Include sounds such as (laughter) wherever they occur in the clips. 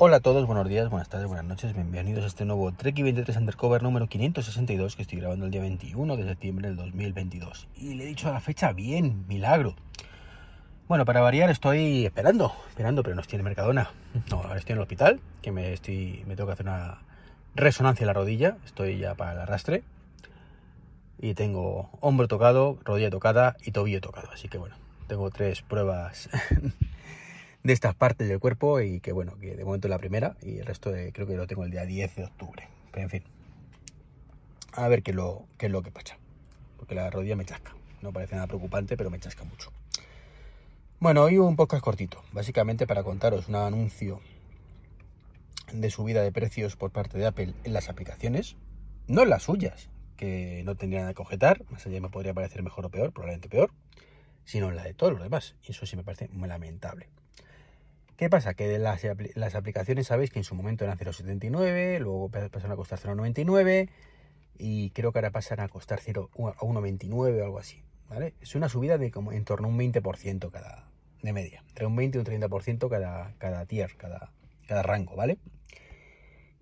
Hola a todos, buenos días, buenas tardes, buenas noches, bienvenidos a este nuevo Trek 23 Undercover número 562 que estoy grabando el día 21 de septiembre del 2022. Y le he dicho a la fecha bien, milagro. Bueno, para variar estoy esperando, esperando, pero no estoy en Mercadona. No, ahora estoy en el hospital, que me, estoy, me tengo que hacer una resonancia en la rodilla, estoy ya para el arrastre. Y tengo hombro tocado, rodilla tocada y tobillo tocado. Así que bueno, tengo tres pruebas (laughs) de estas partes del cuerpo y que bueno, que de momento es la primera y el resto creo que lo tengo el día 10 de octubre. Pero en fin, a ver qué es lo, qué es lo que pasa. Porque la rodilla me chasca. No parece nada preocupante, pero me chasca mucho. Bueno, hoy un podcast cortito, básicamente para contaros un anuncio de subida de precios por parte de Apple en las aplicaciones, no en las suyas, que no tendrían nada que objetar, más allá me podría parecer mejor o peor, probablemente peor, sino en la de todos los demás. Y eso sí me parece muy lamentable. ¿Qué pasa? Que las, las, aplicaciones sabéis que en su momento eran 0,79, luego pasaron a costar 0,99 y creo que ahora pasan a costar 0, a 1,29 o algo así. ¿vale? Es una subida de como en torno a un 20% cada, de media, entre un 20 y un 30% cada, cada tier, cada, cada rango, ¿vale?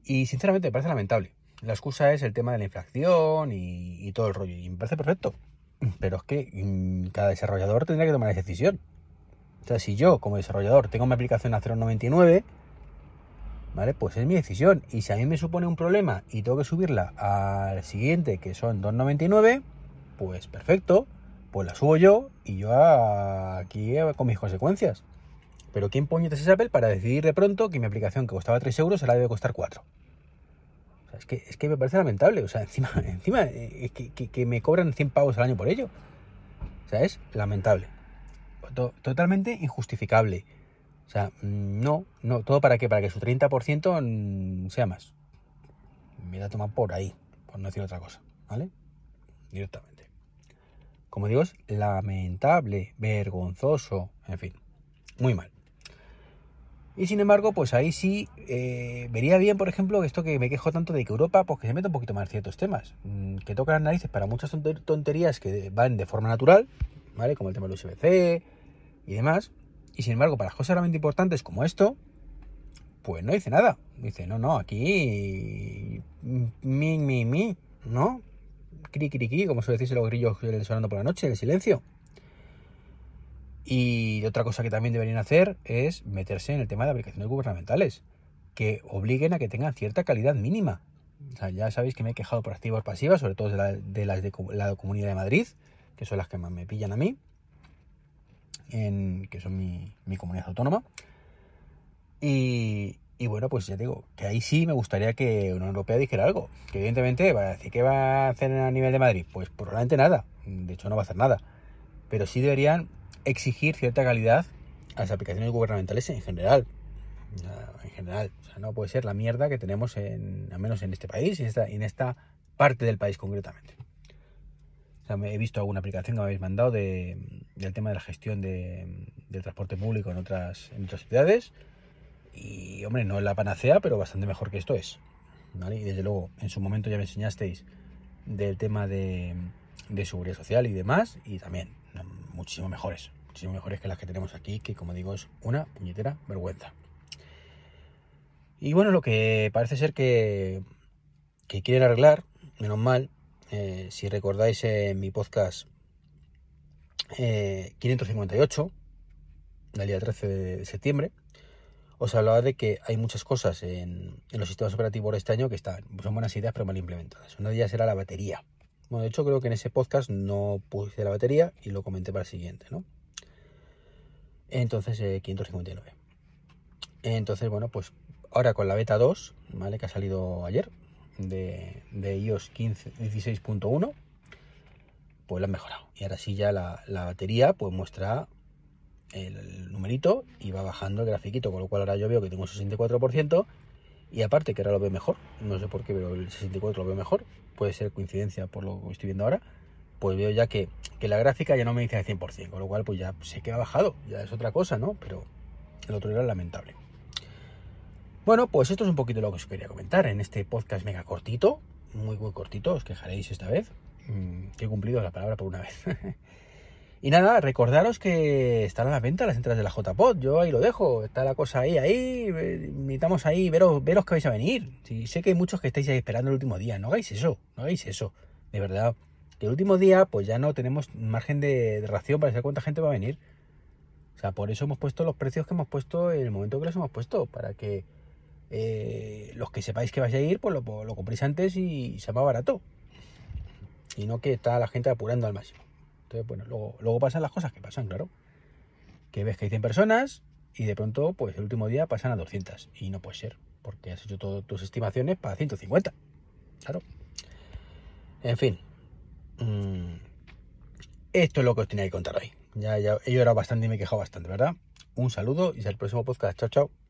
Y sinceramente me parece lamentable. La excusa es el tema de la inflación y, y todo el rollo. Y me parece perfecto. Pero es que mm, cada desarrollador tendría que tomar esa decisión. Sea, si yo como desarrollador tengo mi aplicación a 0.99, ¿vale? Pues es mi decisión. Y si a mí me supone un problema y tengo que subirla al siguiente, que son 2.99, pues perfecto, pues la subo yo y yo aquí con mis consecuencias. Pero ¿quién puñetas es Apple para decidir de pronto que mi aplicación que costaba 3 euros ahora debe costar 4? O sea, es que, es que me parece lamentable. O sea, encima, (laughs) encima eh, que, que, que me cobran 100 pavos al año por ello. O sea, es lamentable totalmente injustificable. O sea, mm, no, no, todo para qué, para que su 30% mm, sea más. Me a tomar por ahí, por no decir otra cosa, ¿vale? Directamente. Como digo, es lamentable, vergonzoso, en fin, muy mal. Y sin embargo, pues ahí sí eh, vería bien, por ejemplo, esto que me quejo tanto de que Europa, pues que se meta un poquito más en ciertos temas, mm, que toca las narices para muchas tonterías que van de forma natural, ¿vale? Como el tema del USB-C, y demás. Y sin embargo, para cosas realmente importantes como esto, pues no dice nada. Dice, no, no, aquí. Mi, mi, mi, ¿no? Cri, cri, cri, como suele decirse los grillos sonando por la noche, el silencio. Y otra cosa que también deberían hacer es meterse en el tema de aplicaciones gubernamentales, que obliguen a que tengan cierta calidad mínima. O sea, ya sabéis que me he quejado por activas pasivas, sobre todo de, las de la Comunidad de Madrid, que son las que más me pillan a mí en, que son mi, comunidad autónoma. Y, bueno, pues ya digo, que ahí sí me gustaría que Unión Europea dijera algo. Que evidentemente va a decir que va a hacer a nivel de Madrid. Pues probablemente nada. De hecho, no va a hacer nada. Pero sí deberían exigir cierta calidad a las aplicaciones gubernamentales en general. En general. O sea, no puede ser la mierda que tenemos en, al menos en este país y en esta, en esta parte del país concretamente. O sea, me he visto alguna aplicación que me habéis mandado de, del tema de la gestión de, del transporte público en otras, ciudades. Y, hombre, no es la panacea, pero bastante mejor que esto es. Y desde luego, en su momento ya me enseñasteis del tema de, de seguridad social y demás. Y también, muchísimo mejores. Muchísimo mejores que las que tenemos aquí, que como digo, es una puñetera vergüenza. Y bueno, lo que parece ser que, que quieren arreglar, menos mal, eh, si recordáis en mi podcast 558, eh, del día 13 de septiembre, os hablaba de que hay muchas cosas en, los sistemas operativos de este año que están, son buenas ideas pero mal implementadas. Una de ellas era la batería. Bueno, de hecho creo que en ese podcast no puse la batería y lo comenté para el siguiente, ¿no? Entonces, 559. Eh, Entonces, bueno, pues ahora con la beta 2, ¿vale? Que ha salido ayer, de, iOS 15, 16.1, pues lo han mejorado. Y ahora sí ya la, batería pues muestra el numerito y va bajando el grafiquito, con lo cual ahora yo veo que tengo un 64% y aparte que ahora lo veo mejor, no sé por qué, pero el 64 lo veo mejor, puede ser coincidencia por lo que estoy viendo ahora, pues veo ya que, que la gráfica ya no me dice al 100%, con lo cual pues ya sé que ha bajado, ya es otra cosa, ¿no? Pero el otro era lamentable. Bueno, pues esto es un poquito lo que os quería comentar en este podcast mega cortito, muy muy cortito, os quejaréis esta vez, que he cumplido la palabra por una vez. (laughs) Y nada, recordaros que están a la venta las entradas de la JPod. Yo ahí lo dejo. Está la cosa ahí, ahí. Necesitamos ahí veros, veros que vais a venir. Sí, sé que hay muchos que estáis ahí esperando el último día. No hagáis eso, no hagáis eso. De verdad. Que el último día, pues ya no tenemos margen de, de ración para saber cuánta gente va a venir. O sea, por eso hemos puesto los precios que hemos puesto en el momento que los hemos puesto. Para que eh, los que sepáis que vais a ir, pues lo, lo compréis antes y sea más barato. Y no que está la gente apurando al máximo. Entonces, bueno, luego, luego pasan las cosas que pasan, claro. Que ves que hay 100 personas y de pronto, pues el último día pasan a 200. Y no puede ser, porque has hecho todas tus estimaciones para 150. Claro. En fin. Mm, esto es lo que os tenía que contar hoy. Ya, ya he llorado bastante y me he quejado bastante, ¿verdad? Un saludo y hasta el próximo podcast. Chao, chao.